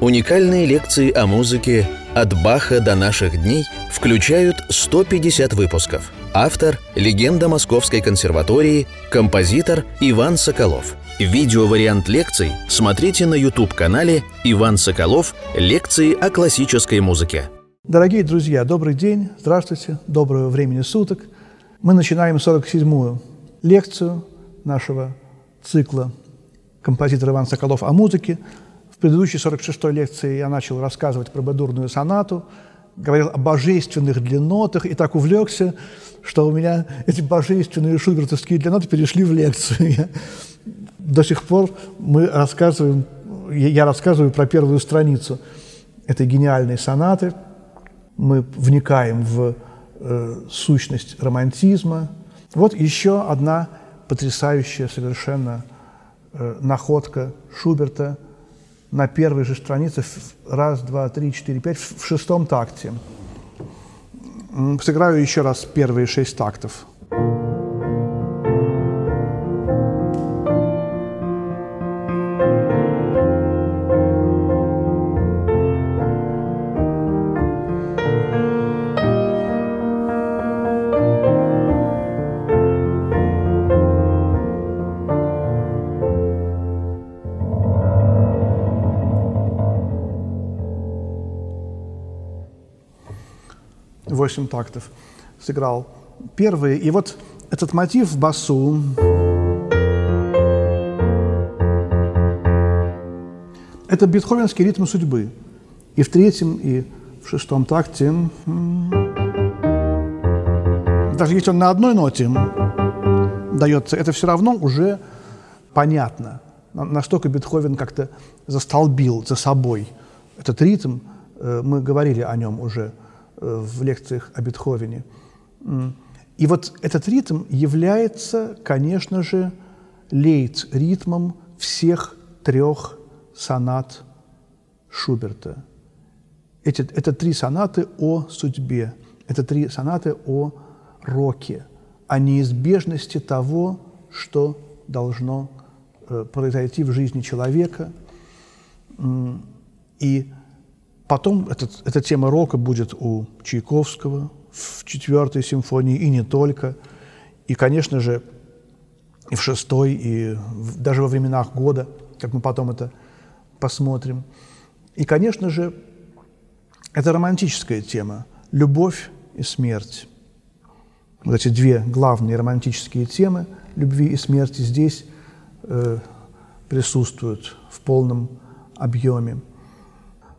Уникальные лекции о музыке «От Баха до наших дней» включают 150 выпусков. Автор – легенда Московской консерватории, композитор Иван Соколов. Видеовариант лекций смотрите на YouTube-канале «Иван Соколов. Лекции о классической музыке». Дорогие друзья, добрый день, здравствуйте, доброго времени суток. Мы начинаем 47-ю лекцию нашего цикла композитор Иван Соколов о музыке. Предыдущей 46-й лекции я начал рассказывать про бедурную сонату, говорил о божественных длиннотах и так увлекся, что у меня эти божественные шубертовские длинноты перешли в лекцию. Я, до сих пор мы рассказываем, я рассказываю про первую страницу этой гениальной сонаты. Мы вникаем в э, сущность романтизма. Вот еще одна потрясающая совершенно э, находка Шуберта – на первой же странице, раз, два, три, четыре, пять, в шестом такте. Сыграю еще раз первые шесть тактов. Восемь тактов сыграл первые. И вот этот мотив в басу это бетховенский ритм судьбы. И в третьем, и в шестом такте даже если он на одной ноте дается, это все равно уже понятно. Настолько Бетховен как-то застолбил за собой этот ритм. Э, мы говорили о нем уже – в лекциях о Бетховене. И вот этот ритм является, конечно же, лейт-ритмом всех трех сонат Шуберта. Эти, это три сонаты о судьбе, это три сонаты о роке, о неизбежности того, что должно э, произойти в жизни человека. И Потом этот, эта тема рока будет у Чайковского в четвертой симфонии и не только. И, конечно же, и в шестой, и в, даже во временах года, как мы потом это посмотрим. И, конечно же, это романтическая тема – любовь и смерть. Вот эти две главные романтические темы – любви и смерти – здесь э, присутствуют в полном объеме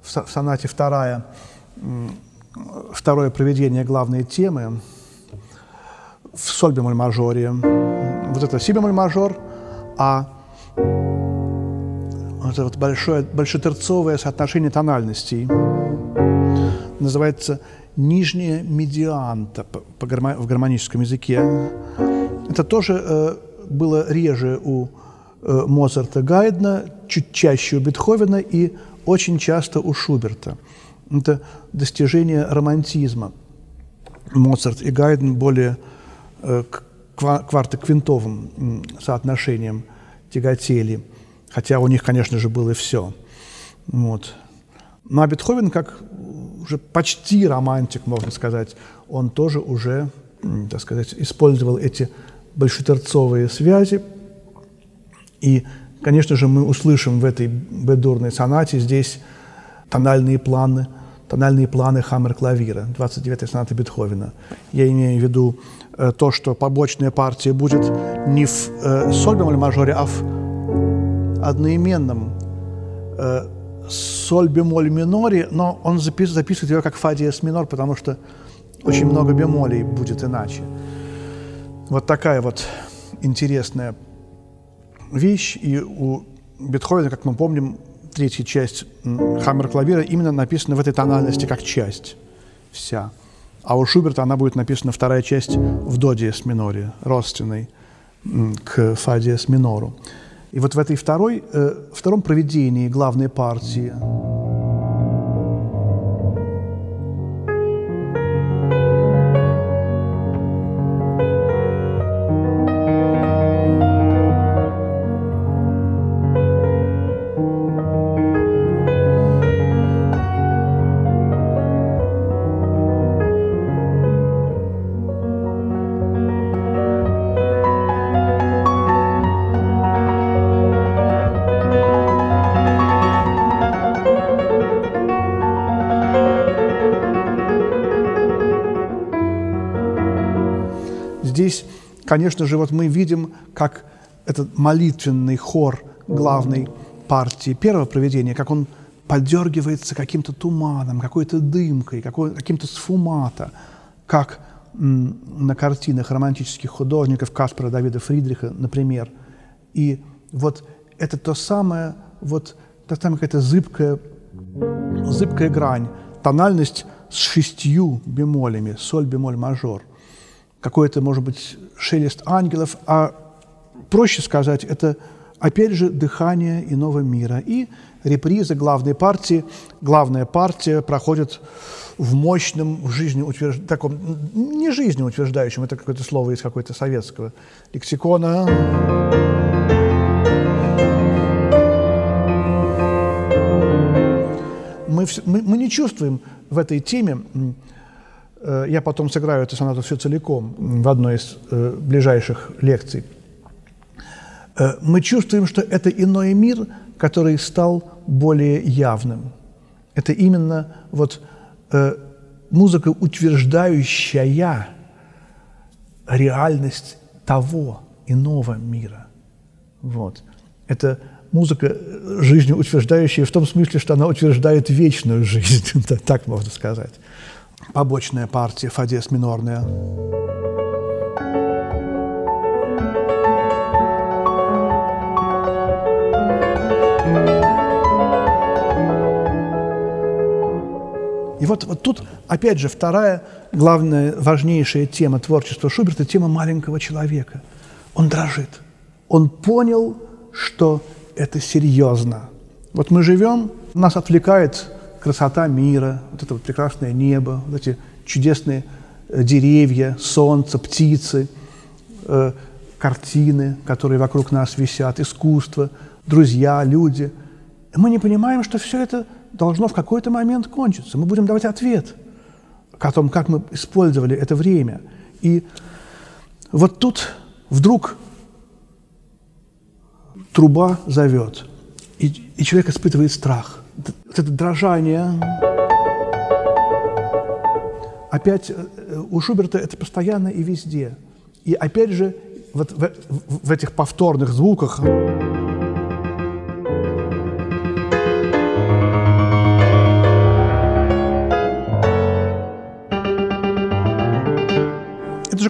в сонате вторая, второе проведение главной темы в соль бемоль мажоре. Вот это си бемоль мажор, а вот это вот большое, большетерцовое соотношение тональностей называется нижняя медианта по, по гармо, в гармоническом языке. Это тоже э, было реже у э, Моцарта Гайдна, чуть чаще у Бетховена и очень часто у Шуберта. Это достижение романтизма. Моцарт и Гайден более э, квартоквинтовым соотношением тяготели, хотя у них, конечно же, было все. Вот. Ну а Бетховен, как уже почти романтик, можно сказать, он тоже уже, так сказать, использовал эти большетерцовые связи и Конечно же, мы услышим в этой бедурной сонате здесь тональные планы, тональные планы Хаммер-клавира, 29-й сонаты Бетховена. Я имею в виду э, то, что побочная партия будет не в э, соль бемоль мажоре, а в одноименном э, соль бемоль миноре, но он запис, записывает ее как фа диез минор, потому что очень много бемолей будет иначе. Вот такая вот интересная вещь, и у Бетховена, как мы помним, третья часть Хаммер-клавира именно написана в этой тональности как часть вся. А у Шуберта она будет написана вторая часть в до диез миноре, родственной к фа диез минору. И вот в этой второй, э, втором проведении главной партии конечно же, вот мы видим, как этот молитвенный хор главной партии первого проведения, как он подергивается каким-то туманом, какой-то дымкой, какой, каким-то сфумата, как на картинах романтических художников Каспара Давида Фридриха, например. И вот это то самое, вот та самая какая-то зыбкая, зыбкая грань, тональность с шестью бемолями, соль, бемоль, мажор. Какой-то, может быть, шелест ангелов, а проще сказать, это опять же дыхание иного мира. И реприза главной партии. Главная партия проходит в мощном, в жизнеутвержд... таком, не жизнеутверждающем, это какое-то слово из какой-то советского лексикона. Мы, мы, мы не чувствуем в этой теме, я потом сыграю эту сонату все целиком в одной из э, ближайших лекций, э, мы чувствуем, что это иной мир, который стал более явным. Это именно вот э, музыка, утверждающая реальность того иного мира. Вот. Это музыка жизнеутверждающая в том смысле, что она утверждает вечную жизнь, так можно сказать. Побочная партия, фадес минорная. И вот, вот тут, опять же, вторая главная, важнейшая тема творчества Шуберта – тема маленького человека. Он дрожит. Он понял, что это серьезно. Вот мы живем, нас отвлекает красота мира, вот это вот прекрасное небо, вот эти чудесные э, деревья, солнце, птицы, э, картины, которые вокруг нас висят, искусство, друзья, люди. И мы не понимаем, что все это – должно в какой-то момент кончиться. Мы будем давать ответ о том, как мы использовали это время. И вот тут вдруг труба зовет, и, и человек испытывает страх. Вот это дрожание. Опять э, у Шуберта это постоянно и везде. И опять же, вот в, в этих повторных звуках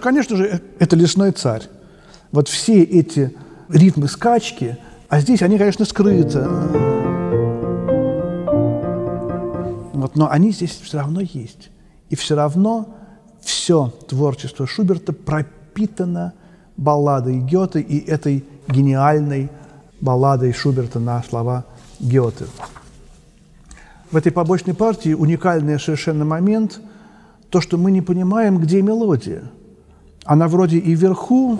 же, конечно же, это лесной царь. Вот все эти ритмы скачки, а здесь они, конечно, скрыты. Вот, но они здесь все равно есть. И все равно все творчество Шуберта пропитано балладой Гёте и этой гениальной балладой Шуберта на слова Гёте. В этой побочной партии уникальный совершенно момент – то, что мы не понимаем, где мелодия – она вроде и вверху,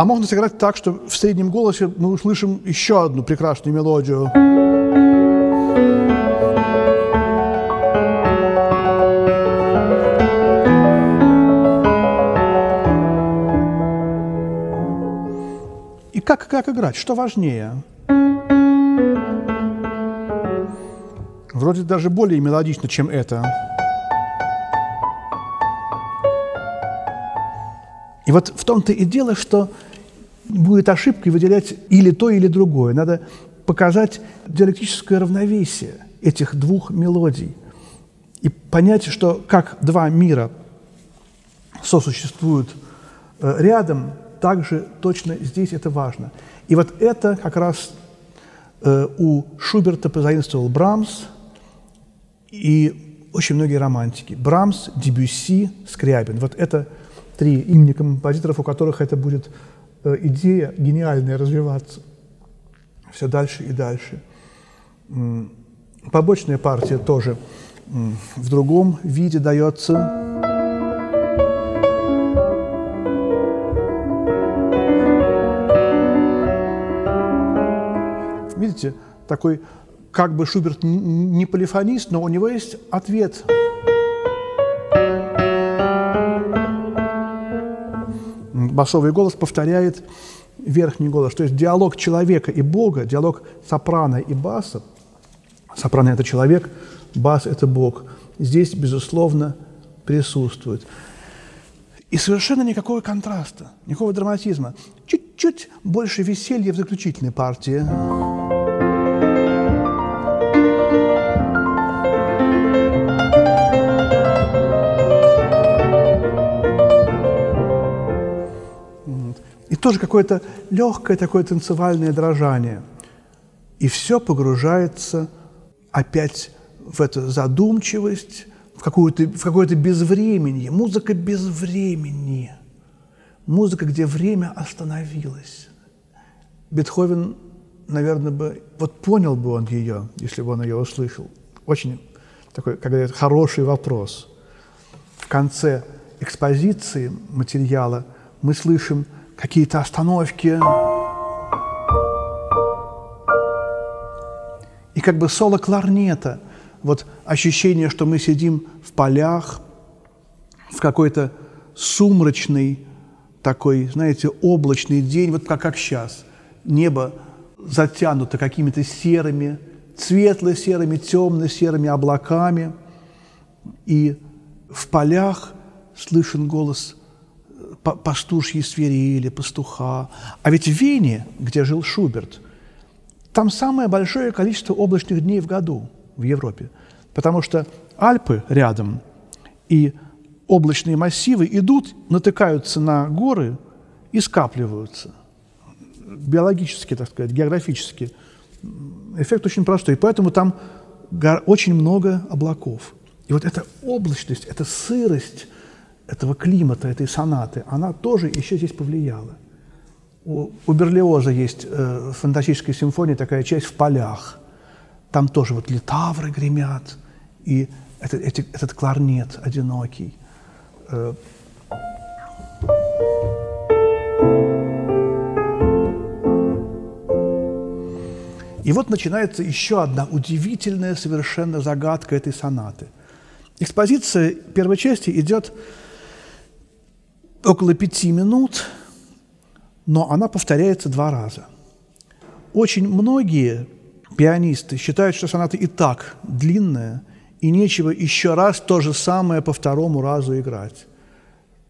А можно сыграть так, что в среднем голосе мы услышим еще одну прекрасную мелодию. И как, как играть? Что важнее? Вроде даже более мелодично, чем это. И вот в том-то и дело, что будет ошибкой выделять или то, или другое. Надо показать диалектическое равновесие этих двух мелодий и понять, что как два мира сосуществуют э, рядом, также точно здесь это важно. И вот это как раз э, у Шуберта позаимствовал Брамс и очень многие романтики. Брамс, Дебюсси, Скрябин. Вот это три имени композиторов, у которых это будет идея гениальная развиваться все дальше и дальше. Побочная партия тоже в другом виде дается. Видите, такой как бы Шуберт не полифонист, но у него есть ответ. Басовый голос повторяет верхний голос. То есть диалог человека и Бога, диалог сопрано и баса. Сопрано – это человек, бас – это Бог. Здесь, безусловно, присутствует. И совершенно никакого контраста, никакого драматизма. Чуть-чуть больше веселья в заключительной партии. Тоже какое-то легкое такое танцевальное дрожание. И все погружается опять в эту задумчивость, в, какую-то, в какое-то безвременье. Музыка без времени. Музыка, где время остановилось. Бетховен, наверное, бы, вот понял бы он ее, если бы он ее услышал. Очень такой, как говорят, хороший вопрос. В конце экспозиции материала мы слышим какие-то остановки. И как бы соло кларнета – вот ощущение, что мы сидим в полях, в какой-то сумрачный такой, знаете, облачный день, вот как, как сейчас. Небо затянуто какими-то серыми, светло-серыми, темно-серыми облаками. И в полях слышен голос пастушьей свирели, пастуха. А ведь в Вене, где жил Шуберт, там самое большое количество облачных дней в году – в Европе. Потому что Альпы рядом и облачные массивы идут, натыкаются на горы и скапливаются. Биологически, так сказать, географически. Эффект очень простой. Поэтому там очень много облаков. И вот эта облачность, эта сырость этого климата, этой сонаты, она тоже еще здесь повлияла. У, у Берлиоза есть э, фантастическая симфония, такая часть в полях – там тоже вот литавры гремят, и это, эти, этот кларнет одинокий. Э, и вот начинается еще одна удивительная совершенно загадка этой сонаты. Экспозиция первой части идет около пяти минут, но она повторяется два раза. Очень многие пианисты считают, что соната и так длинная, и нечего еще раз то же самое по второму разу играть.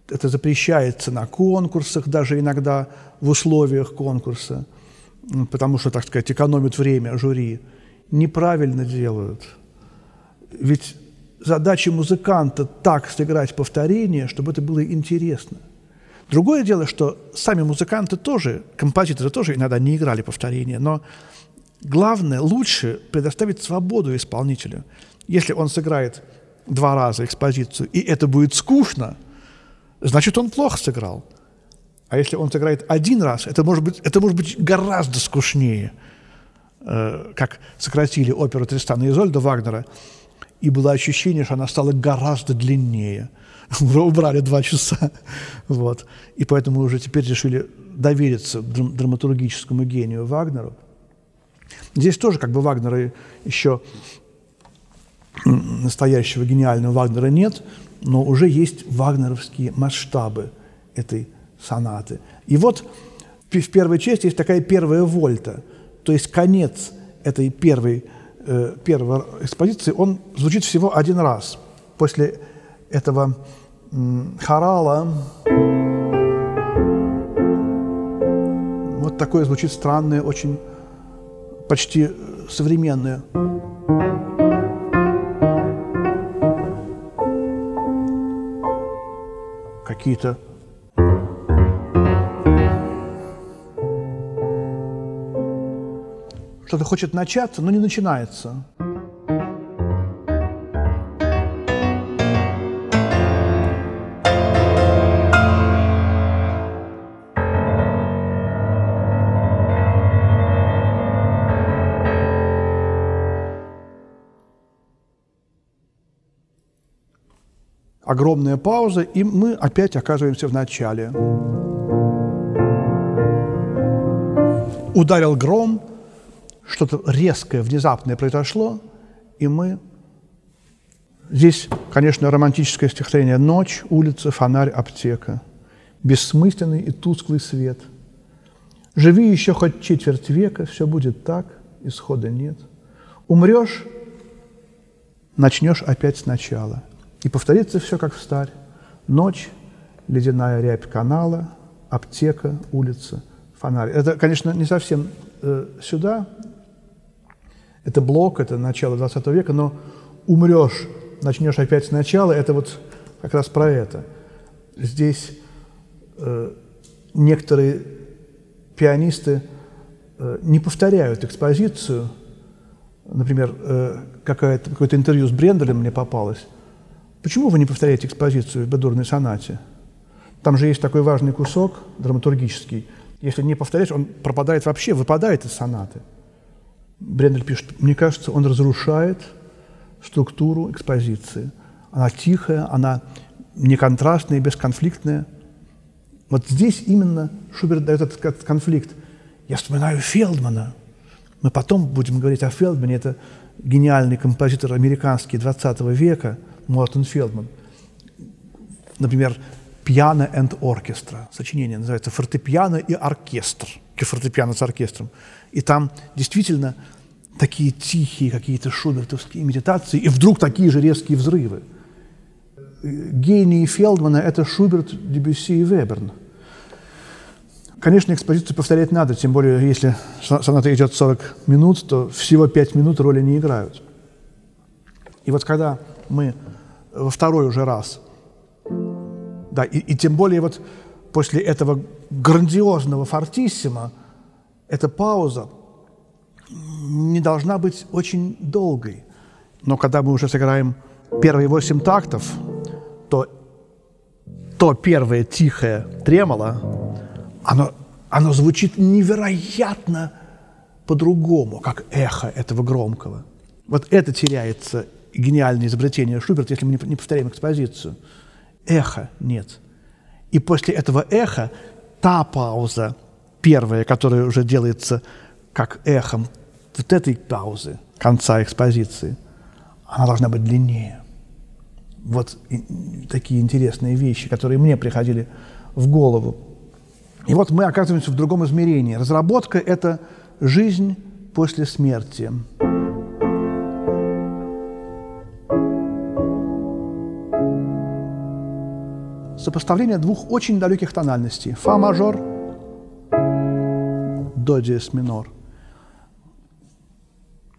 Это запрещается на конкурсах, даже иногда в условиях конкурса, потому что, так сказать, экономит время жюри. Неправильно делают. Ведь задача музыканта так сыграть повторение, чтобы это было интересно. Другое дело, что сами музыканты тоже, композиторы тоже иногда не играли повторение, но Главное, лучше предоставить свободу исполнителю. Если он сыграет два раза экспозицию, и это будет скучно, значит, он плохо сыграл. А если он сыграет один раз, это может быть, это может быть гораздо скучнее, э, как сократили оперу Тристана и Изольда Вагнера, и было ощущение, что она стала гораздо длиннее. Убрали два часа. Вот. И поэтому мы уже теперь решили довериться драматургическому гению Вагнеру – Здесь тоже как бы Вагнера еще настоящего гениального Вагнера нет, но уже есть вагнеровские масштабы этой сонаты. И вот в первой части есть такая первая вольта, то есть конец этой первой, э, первой экспозиции, он звучит всего один раз. После этого э, хорала вот такое звучит странное, очень почти современная. Какие-то что-то хочет начаться, но не начинается. огромная пауза, и мы опять оказываемся в начале. Ударил гром, что-то резкое, внезапное произошло, и мы... Здесь, конечно, романтическое стихотворение «Ночь, улица, фонарь, аптека». Бессмысленный и тусклый свет. Живи еще хоть четверть века, все будет так, исхода нет. Умрешь, начнешь опять сначала. И повторится все, как в старь. Ночь, ледяная рябь канала, аптека, улица, фонарь. Это, конечно, не совсем э, сюда, это блок, это начало 20 века, но умрешь, начнешь опять сначала, это вот как раз про это. Здесь э, некоторые пианисты э, не повторяют экспозицию. Например, э, какое-то интервью с Бренделем мне попалось. Почему вы не повторяете экспозицию в бедурной сонате? Там же есть такой важный кусок драматургический. Если не повторять, он пропадает вообще, выпадает из сонаты. Брендель пишет, мне кажется, он разрушает структуру экспозиции. Она тихая, она неконтрастная, бесконфликтная. Вот здесь именно Шуберт дает этот конфликт. Я вспоминаю Фелдмана. Мы потом будем говорить о Фелдмане. Это гениальный композитор американский 20 века, Мортон Фелдман. Например, «Пиано and оркестра». Сочинение называется «Фортепиано и оркестр». Фортепиано с оркестром. И там действительно такие тихие какие-то шубертовские медитации, и вдруг такие же резкие взрывы. Гений Фелдмана – это Шуберт, Дебюсси и Веберн. Конечно, экспозицию повторять надо, тем более, если соната идет 40 минут, то всего 5 минут роли не играют. И вот когда мы во второй уже раз, да, и, и тем более вот после этого грандиозного фортиссима, эта пауза не должна быть очень долгой. Но когда мы уже сыграем первые восемь тактов, то то первое тихое тремоло, оно, оно звучит невероятно по-другому, как эхо этого громкого. Вот это теряется гениальное изобретение Шуберта, если мы не повторяем экспозицию. Эхо нет. И после этого эха та пауза, первая, которая уже делается как эхом вот этой паузы, конца экспозиции, она должна быть длиннее. Вот такие интересные вещи, которые мне приходили в голову. И вот мы оказываемся в другом измерении. Разработка – это жизнь после смерти. Сопоставление двух очень далеких тональностей. Фа мажор, до диез минор.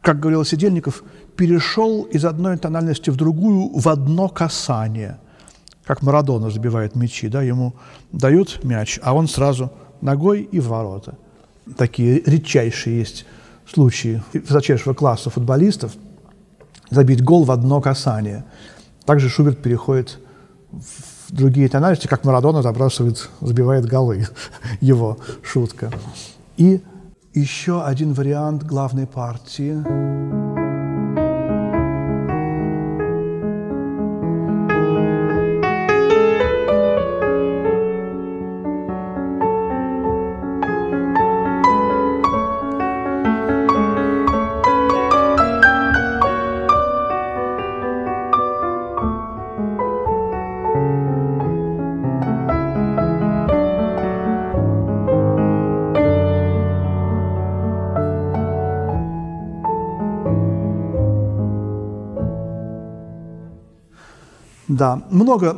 Как говорил Сидельников, перешел из одной тональности в другую в одно касание. Как Марадона забивает мячи, да, ему дают мяч, а он сразу ногой и в ворота. Такие редчайшие есть случаи высочайшего класса футболистов забить гол в одно касание. Также Шуберт переходит в другие тональности, как Марадона забрасывает, забивает голы. Его шутка. И еще один вариант главной партии. Да, много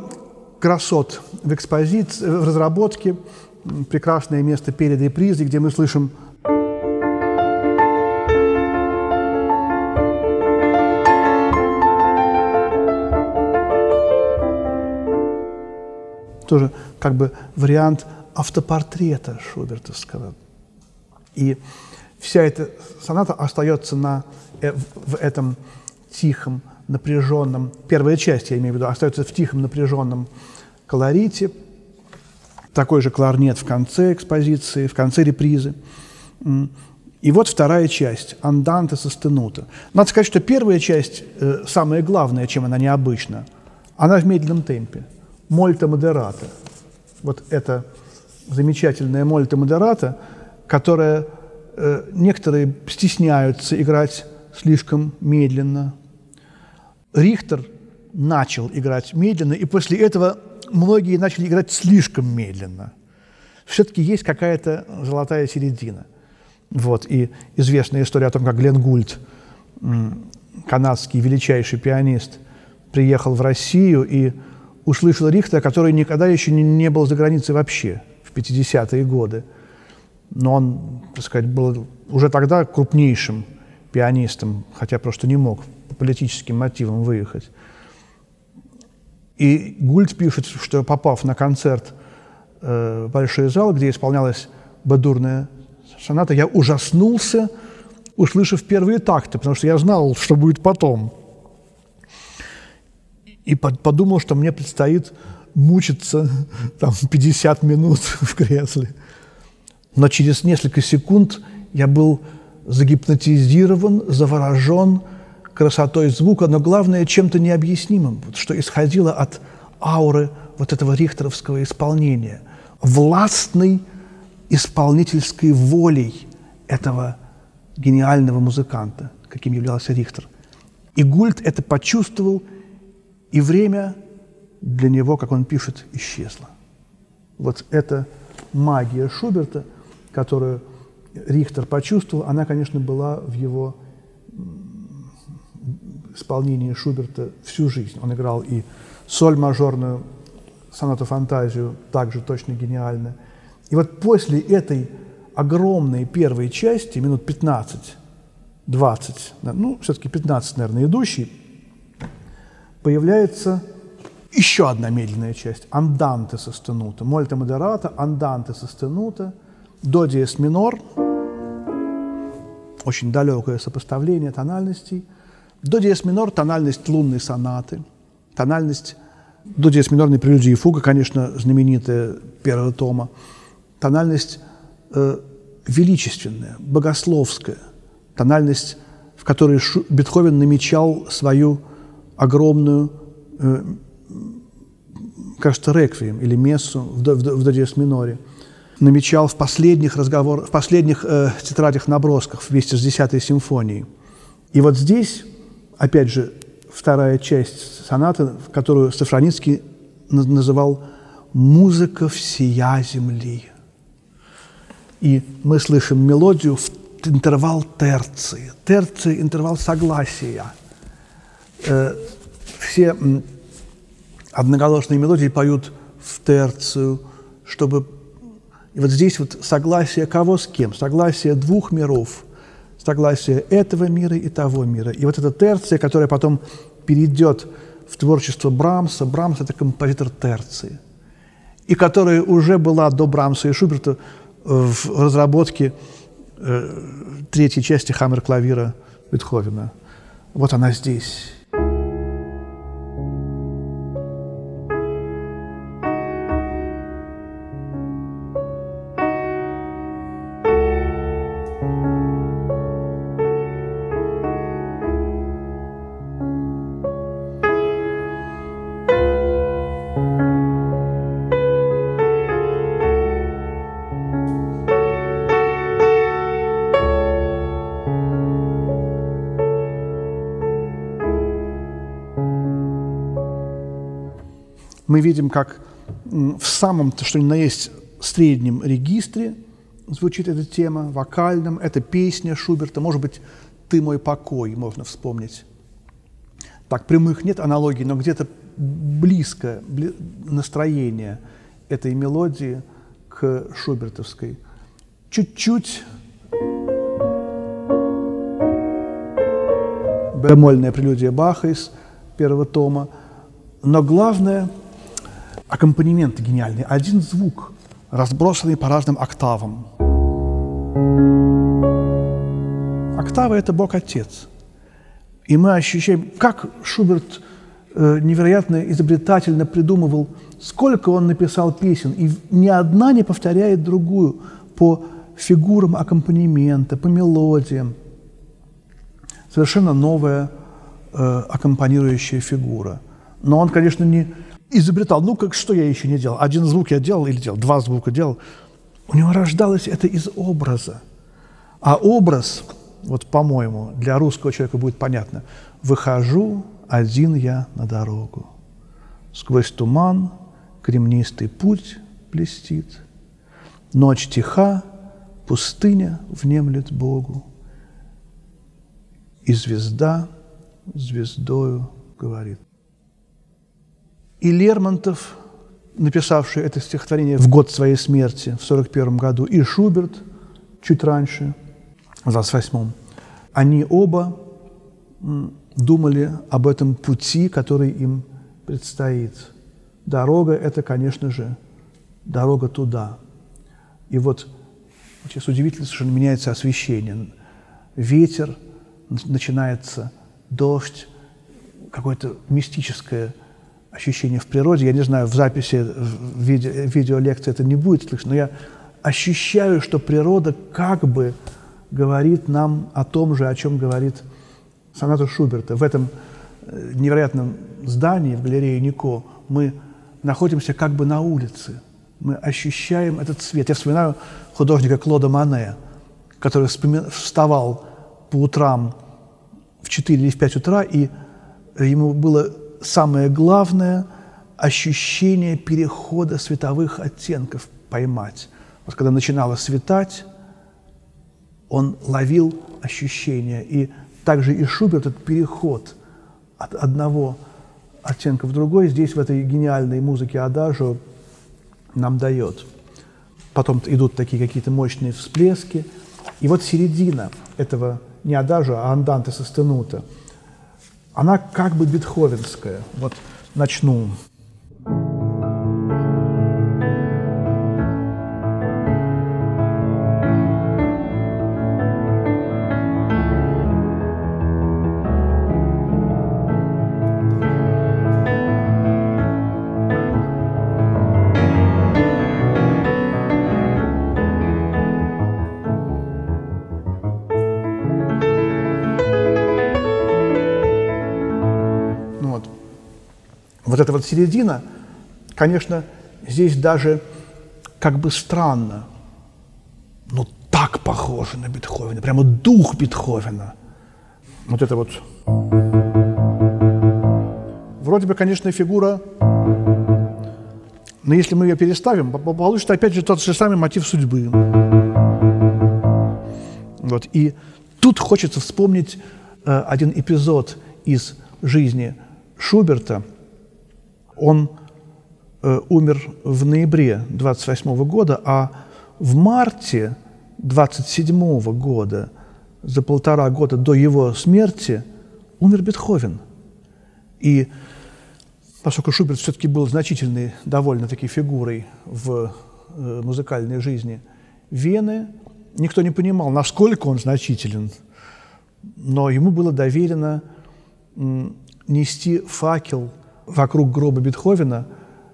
красот в экспозиции, в разработке, прекрасное место перед репризой, где мы слышим тоже как бы вариант автопортрета Шубертовского. И вся эта соната остается на, э, в этом тихом напряженном, первая часть, я имею в виду, остается в тихом напряженном колорите, такой же кларнет в конце экспозиции, в конце репризы. И вот вторая часть, анданте состенута. Надо сказать, что первая часть, э, самое главное, чем она необычна, она в медленном темпе. Мольта модерата. Вот это замечательная мольта модерата, которая э, некоторые стесняются играть слишком медленно, Рихтер начал играть медленно, и после этого многие начали играть слишком медленно. все-таки есть какая-то золотая середина. Вот, и известная история о том, как Глен Гульд, канадский величайший пианист, приехал в Россию и услышал Рихтера, который никогда еще не, не был за границей вообще, в 50-е годы. Но он, так сказать, был уже тогда крупнейшим пианистом, хотя просто не мог политическим мотивам выехать. И Гульд пишет, что попав на концерт э, большой зал, где исполнялась бадурная соната, я ужаснулся, услышав первые такты, потому что я знал, что будет потом. И подумал, что мне предстоит мучиться там 50 минут в кресле. Но через несколько секунд я был загипнотизирован, заворожен красотой звука, но главное чем-то необъяснимым, что исходило от ауры вот этого рихтеровского исполнения, властной исполнительской волей этого гениального музыканта, каким являлся Рихтер. И Гульд это почувствовал, и время для него, как он пишет, исчезло. Вот эта магия Шуберта, которую Рихтер почувствовал, она, конечно, была в его исполнении Шуберта всю жизнь. Он играл и соль мажорную, сонату фантазию, также точно гениально. И вот после этой огромной первой части, минут 15, 20, ну, все-таки 15, наверное, идущий, появляется еще одна медленная часть – анданте состенута. Мольта модерата, анданте состенута, до диез минор, очень далекое сопоставление тональностей. До диез минор – тональность лунной сонаты, тональность до диез минорной прелюдии и фуга, конечно, знаменитая первого тома, тональность э, величественная, богословская, тональность, в которой Шу, Бетховен намечал свою огромную, э, кажется, реквием или мессу в, в, в до диез миноре. Намечал в последних разговорах, в последних э, тетрадях набросках вместе с десятой симфонией. И вот здесь, опять же, вторая часть сонаты, которую Сафроницкий называл «музыка всея земли». И мы слышим мелодию в интервал терции. Терции – интервал согласия. Э, все одноголосные мелодии поют в терцию, чтобы... И вот здесь вот согласие кого с кем? Согласие двух миров. Согласие этого мира и того мира. И вот эта терция, которая потом перейдет в творчество Брамса. Брамс – это композитор терции. И которая уже была до Брамса и Шуберта в разработке э, третьей части хаммер-клавира Бетховена. Вот она здесь. Видим, как в самом, то, что ни на есть, среднем регистре звучит эта тема, вокальном, это песня Шуберта, может быть, «Ты мой покой» можно вспомнить. Так, прямых нет аналогий, но где-то близко бли, настроение этой мелодии к шубертовской. Чуть-чуть бемольная прелюдия Баха из первого тома, но главное – аккомпанемент гениальный, один звук, разбросанный по разным октавам. Октава – это Бог-Отец. И мы ощущаем, как Шуберт э, невероятно изобретательно придумывал, сколько он написал песен, и ни одна не повторяет другую по фигурам аккомпанемента, по мелодиям. Совершенно новая э, аккомпанирующая фигура. Но он, конечно, не, изобретал, ну как что я еще не делал? Один звук я делал или делал, два звука делал. У него рождалось это из образа. А образ, вот по-моему, для русского человека будет понятно. Выхожу один я на дорогу. Сквозь туман кремнистый путь блестит. Ночь тиха, пустыня внемлет Богу, и звезда звездою говорит. И Лермонтов, написавший это стихотворение в год своей смерти, в 1941 году, и Шуберт чуть раньше, в 28-м, они оба думали об этом пути, который им предстоит. Дорога – это, конечно же, дорога туда. И вот сейчас удивительно совершенно меняется освещение. Ветер, начинается дождь, какое-то мистическое ощущение в природе. Я не знаю, в записи, в видео, видеолекции это не будет слышно, но я ощущаю, что природа как бы говорит нам о том же, о чем говорит соната Шуберта. В этом э, невероятном здании, в галерее Нико, мы находимся как бы на улице. Мы ощущаем этот свет. Я вспоминаю художника Клода Мане, который вставал по утрам в 4 или в 5 утра, и ему было самое главное ощущение перехода световых оттенков поймать. Вот когда начинало светать, он ловил ощущение. И также и Шуберт этот переход от одного оттенка в другой здесь в этой гениальной музыке Адажио нам дает. Потом идут такие какие-то мощные всплески. И вот середина этого не Адажио, а Анданте Состенута, она как бы бетховенская. Вот начну. Вот эта вот середина, конечно, здесь даже как бы странно, но так похоже на Бетховена, прямо дух Бетховена. Вот это вот. Вроде бы, конечно, фигура, но если мы ее переставим, получится опять же тот же самый мотив судьбы. Вот. И тут хочется вспомнить э, один эпизод из жизни Шуберта – он э, умер в ноябре 28 года, а в марте 27 года, за полтора года до его смерти, умер Бетховен. И поскольку Шуберт все-таки был значительной довольно-таки фигурой в э, музыкальной жизни Вены, никто не понимал, насколько он значителен, но ему было доверено нести факел – вокруг гроба Бетховена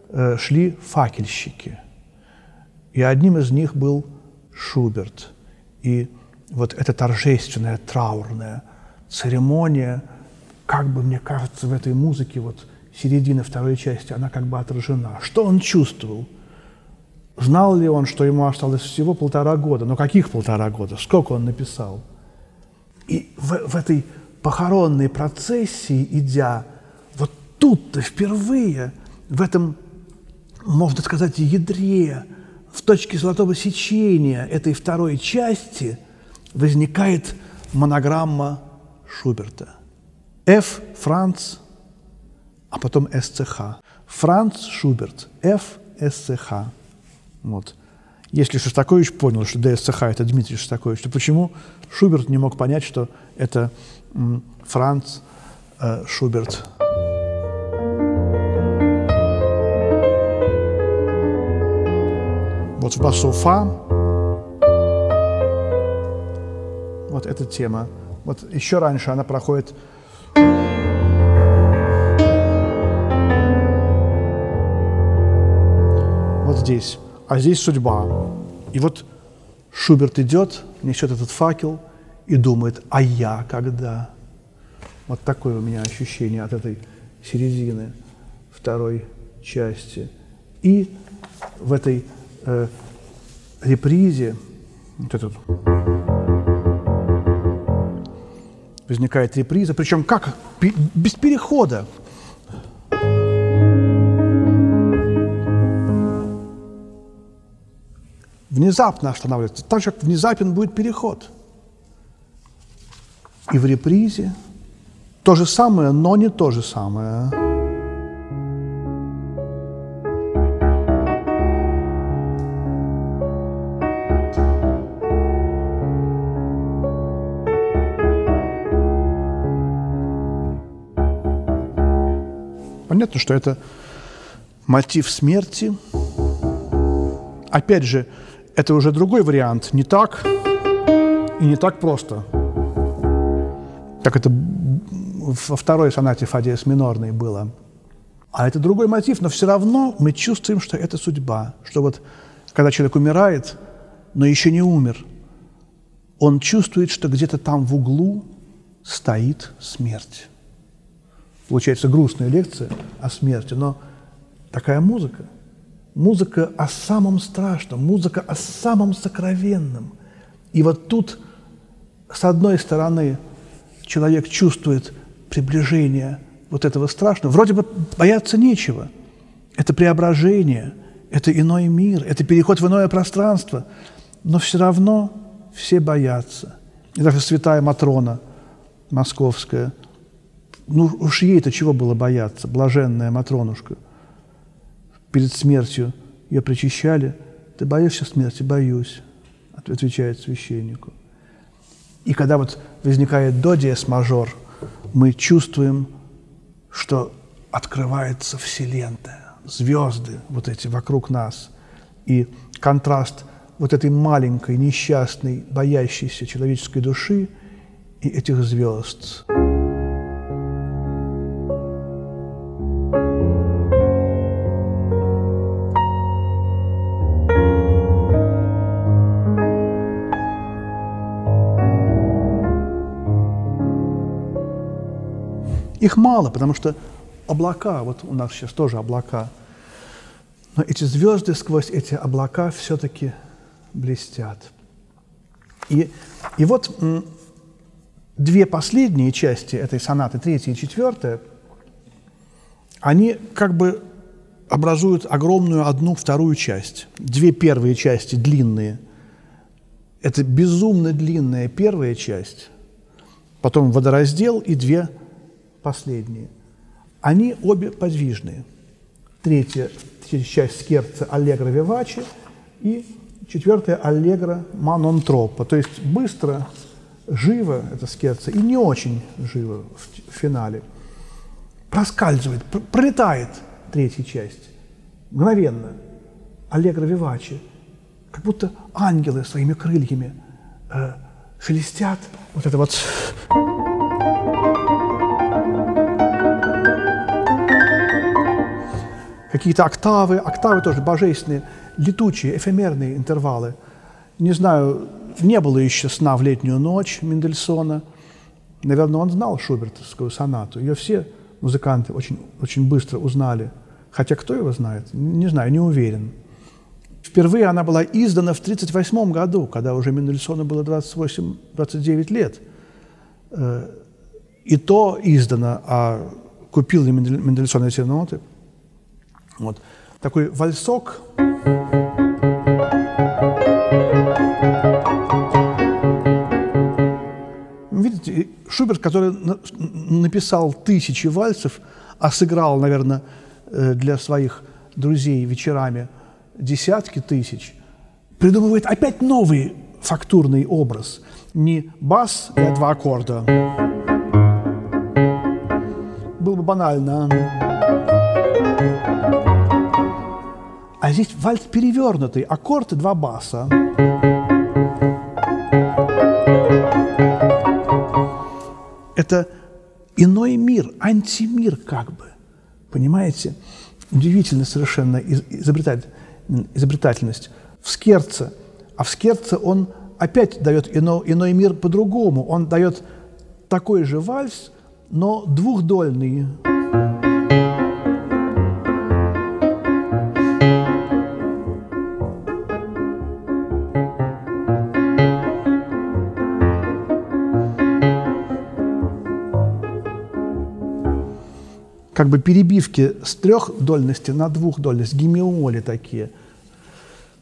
э, шли факельщики. И одним из них был Шуберт. И вот эта торжественная, траурная церемония, как бы, мне кажется, в этой музыке, вот середина второй части, она как бы отражена. Что он чувствовал? Знал ли он, что ему осталось всего полтора года? Но каких полтора года? Сколько он написал? И в, в этой похоронной процессии, идя, тут-то впервые в этом, можно сказать, ядре, в точке золотого сечения этой второй части возникает монограмма Шуберта. Ф. Франц, а потом СЦХ. Франц Шуберт, Ф. СЦХ. Вот. Если Шостакович понял, что ДСЦХ – это Дмитрий Шостакович, то почему Шуберт не мог понять, что это Франц э, Шуберт? Вот в басу фа, вот эта тема. Вот еще раньше она проходит вот здесь, а здесь судьба. И вот Шуберт идет, несет этот факел и думает, а я когда? Вот такое у меня ощущение от этой середины второй части. И в этой э, репризе, вот этот, возникает реприза, причем как? Без перехода. Внезапно останавливается, так же, как внезапен будет переход. И в репризе то же самое, но не то же самое. Понятно, что это мотив смерти. Опять же, это уже другой вариант. Не так и не так просто. Как это во второй сонате Фадеес минорной было. А это другой мотив, но все равно мы чувствуем, что это судьба. Что вот когда человек умирает, но еще не умер, он чувствует, что где-то там в углу стоит смерть. Получается грустная лекция о смерти, но такая музыка. Музыка о самом страшном, музыка о самом сокровенном. И вот тут, с одной стороны, человек чувствует приближение вот этого страшного. Вроде бы бояться нечего. Это преображение, это иной мир, это переход в иное пространство. Но все равно все боятся. И даже святая Матрона московская – ну уж ей-то чего было бояться, блаженная Матронушка. Перед смертью ее причащали. Ты боишься смерти? Боюсь, отвечает священнику. И когда вот возникает до диез мажор, мы чувствуем, что открывается Вселенная, звезды вот эти вокруг нас. И контраст вот этой маленькой, несчастной, боящейся человеческой души и этих звезд. Их мало, потому что облака, вот у нас сейчас тоже облака, но эти звезды сквозь эти облака все-таки блестят. И, и вот две последние части этой сонаты, третья и четвертая, они как бы образуют огромную одну вторую часть. Две первые части длинные. Это безумно длинная первая часть, потом водораздел и две последние, они обе подвижные. Третья, часть скерца аллегро вивачи и четвертая аллегро манонтропа, то есть быстро, живо это скерца и не очень живо в, финале. Проскальзывает, пр пролетает третья часть, мгновенно, аллегро вивачи, как будто ангелы своими крыльями э, шелестят вот это вот какие-то октавы, октавы тоже божественные, летучие, эфемерные интервалы. Не знаю, не было еще «Сна в летнюю ночь» Мендельсона. Наверное, он знал Шубертовскую сонату. Ее все музыканты очень, очень быстро узнали. Хотя кто его знает? Не знаю, не уверен. Впервые она была издана в 1938 году, когда уже Мендельсону было 28-29 лет. Э, и то издана, а купил ли Мендельсон эти ноты – вот. Такой вальсок. Видите, Шуберт, который написал тысячи вальсов, а сыграл, наверное, э, для своих друзей вечерами десятки тысяч, придумывает опять новый фактурный образ. Не бас и два аккорда. Было бы банально. А здесь вальс перевернутый, аккорд два баса. Это иной мир, антимир как бы. Понимаете? Удивительно совершенно изобретательность. В скерце, а в скерце он опять дает ино, иной мир по-другому. Он дает такой же вальс, но двухдольный. Как бы перебивки с трехдольности на двухдольность, гемиоли такие.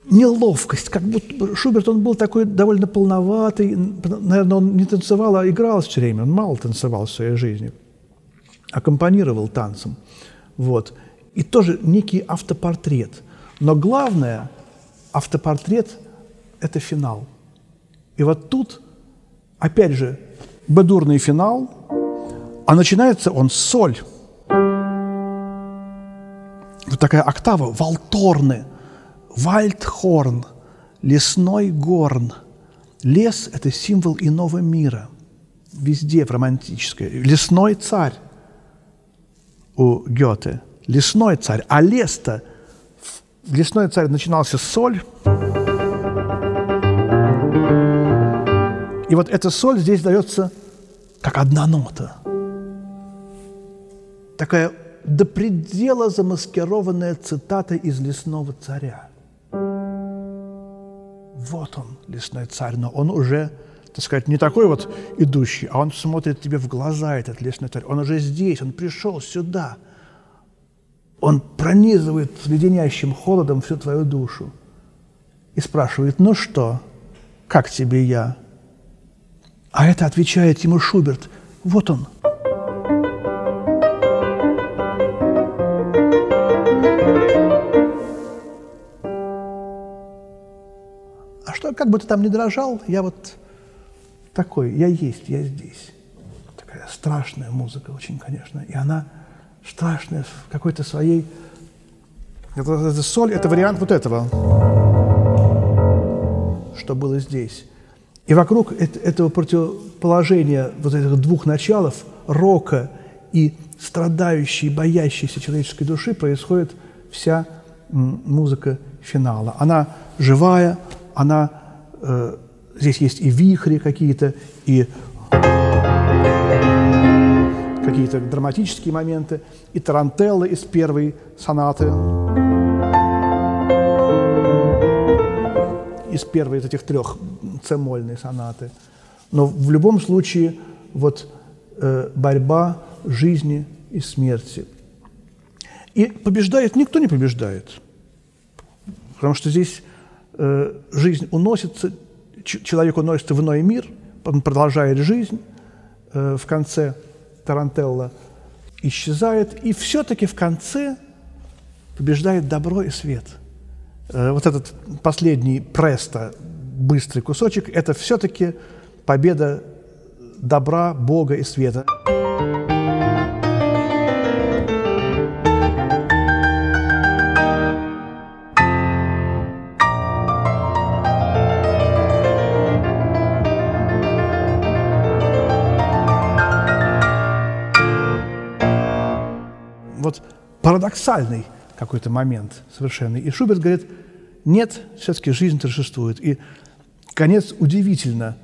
неловкость, как будто Шуберт, он был такой довольно полноватый, наверное, он не танцевал, а играл все время, он мало танцевал в своей жизни, аккомпанировал танцем, вот. И тоже некий автопортрет. Но главное, автопортрет – это финал. И вот тут, опять же, бедурный финал, а начинается он с соль. Такая октава, валторны – Вальдхорн, лесной горн. Лес – это символ иного мира. Везде в романтическое. Лесной царь у Гёте. Лесной царь. А лес-то, лесной царь начинался с соль. И вот эта соль здесь дается как одна нота. Такая до предела замаскированная цитата из «Лесного царя». Вот он, лесной царь, но он уже, так сказать, не такой вот идущий, а он смотрит тебе в глаза, этот лесной царь. Он уже здесь, он пришел сюда. Он пронизывает леденящим холодом всю твою душу и спрашивает, ну что, как тебе я? А это отвечает ему Шуберт, вот он – как бы ты там ни дрожал, я вот такой, я есть, я здесь. Такая страшная музыка очень, конечно. И она страшная в какой-то своей... Это, это соль, это вариант вот этого, что было здесь. И вокруг этого противоположения вот этих двух началов, рока и страдающей, боящейся человеческой души, происходит вся музыка финала. Она живая, она Э, здесь есть и вихри какие-то, и какие-то драматические моменты, и тарантеллы из первой сонаты, из первой из этих трех цемольной сонаты. Но в любом случае вот э, борьба жизни и смерти. И побеждает никто не побеждает, потому что здесь жизнь уносится, человек уносится в иной мир, он продолжает жизнь, э, в конце Тарантелла исчезает, и все-таки в конце побеждает добро и свет. Э, вот этот последний престо, быстрый кусочек, это все-таки победа добра, Бога и света. Парадоксальный какой-то момент совершенно. И Шуберт говорит, нет, все-таки жизнь торжествует. И конец удивительно,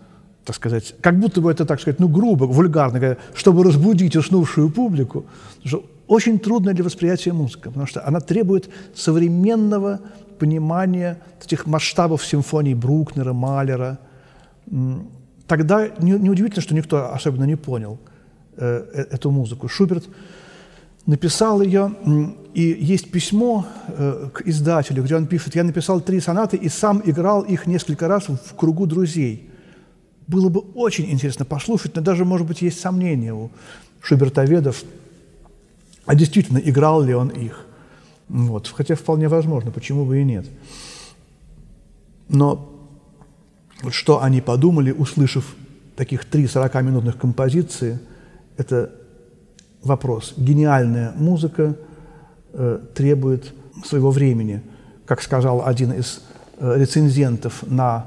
так сказать, как будто бы это, так сказать, ну, грубо, вульгарно, чтобы разбудить уснувшую публику, что очень трудно для восприятия музыка, потому что она требует современного понимания этих масштабов симфоний Брукнера, Малера. Тогда неудивительно, что никто особенно не понял э, э, эту музыку. Шуберт написал ее, и есть письмо э, к издателю, где он пишет, я написал три сонаты и сам играл их несколько раз в кругу друзей. Было бы очень интересно послушать, но даже, может быть, есть сомнения у шубертоведов, а действительно, играл ли он их. Вот. Хотя вполне возможно, почему бы и нет. Но вот что они подумали, услышав таких три 40-минутных композиции, это вопрос. Гениальная музыка э, требует своего времени. Как сказал один из э, рецензентов на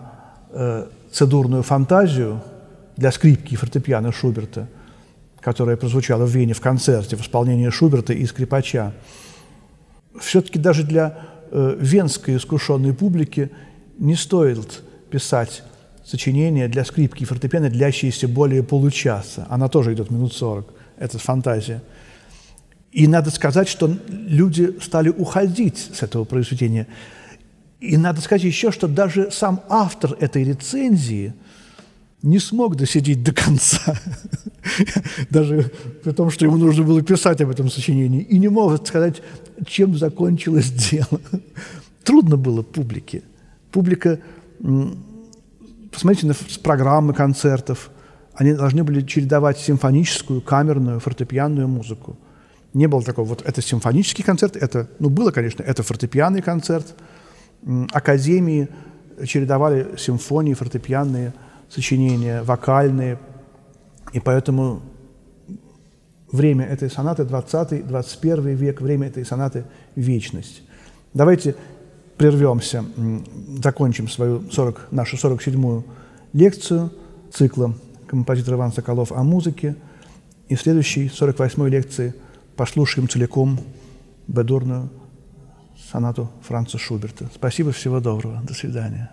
э, цедурную фантазию для скрипки и фортепиано Шуберта, которая прозвучала в Вене в концерте в исполнении Шуберта и скрипача, все-таки даже для э, венской искушенной публики не стоит писать сочинение для скрипки и фортепиано, длящиеся более получаса. Она тоже идет минут сорок это фантазия. И надо сказать, что люди стали уходить с этого произведения. И надо сказать еще, что даже сам автор этой рецензии не смог досидеть до конца, даже при том, что ему нужно было писать об этом сочинении, и не мог сказать, чем закончилось дело. Трудно было публике Публика, посмотрите на программы концертов, они должны были чередовать симфоническую, камерную, фортепианную музыку. Не было такого, вот это симфонический концерт, это, ну, было, конечно, это фортепианный концерт. Академии чередовали симфонии, фортепианные сочинения, вокальные. И поэтому время этой сонаты 20-21 век, время этой сонаты – вечность. Давайте прервемся, закончим свою 40, нашу 47-ю лекцию цикла композитор Иван Соколов о музыке. И в следующей 48-й лекции послушаем целиком бедурную сонату Франца Шуберта. Спасибо, всего доброго. До свидания.